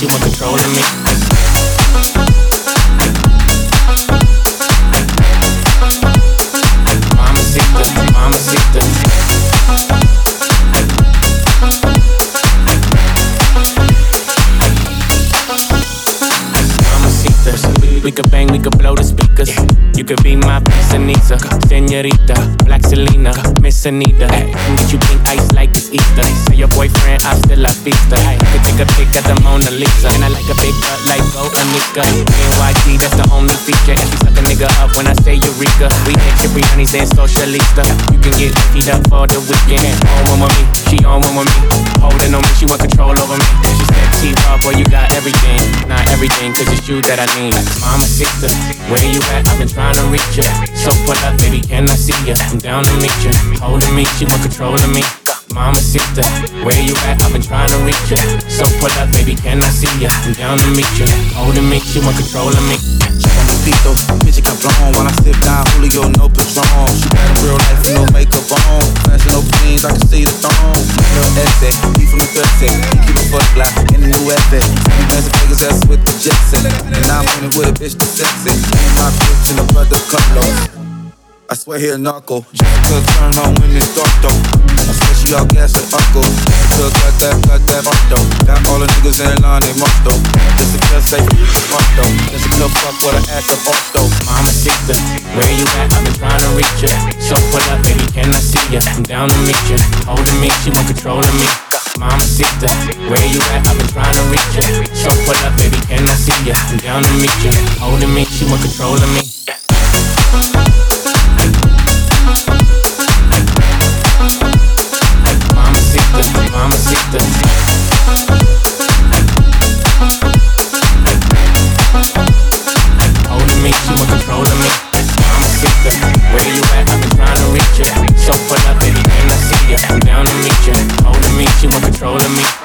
she want control of me. We could bang, we could blow the speakers. You could be my Anita, Senorita, Black Selena, Miss Anita. Can get you pink ice like it's Easter. Say your boyfriend, I'm still a feaster. A pic at the Mona Lisa, and I like a big butt like Go Anika. NYT, that's the only feature, and she suck a nigga up when I say Eureka. We hit Cipriani's and Socialista. You can get heat up for the weekend. On one with me, she on one with me. Holding on me, she want control over me. She said, T-Raw, boy, you got everything. Not everything, cause it's you that I need. Mamacita, where you at? I've been trying to reach you. So pull up, baby, can I see you? I'm down to meet you. Holding me, she want control of me. Mamacita, where you at? I've been trying to reach you. So pull up, baby, can I see ya? I'm down to meet you. Holding me, she want control of me. Despacito, bitch it got blown When I sit down, Julio, no Patron She got a real life, no makeup on Fashion no jeans, I can see the thong Little essay, he from the He keep a fuck fly in the new He bands the Vegas ass with the jet And I'm winning with a bitch that's sexy And My bitch and a brother Carlos I swear he a narco. Jessica turn on when it's dark though. I swear she all gas and uncle. Jessica got that, got that though. Got all the niggas in line, they mark though. Jessica say mark though. Jessica fuck with her ass up off though. Mamacita, where you at? I've been trying to reach you. So pull up, baby, can I see you? I'm down to meet you. Holding me, she want control of me. Mamacita, where you at? I've been trying to reach you. So pull up, baby, can I see you? I'm down to meet you. Holding me, she want control of me. controlling me, she was controlling me. I'm a seeker. where you at? I've been trying to reach ya. So put up anything I see ya. I'm down to meet ya. Holding me, You want control of me.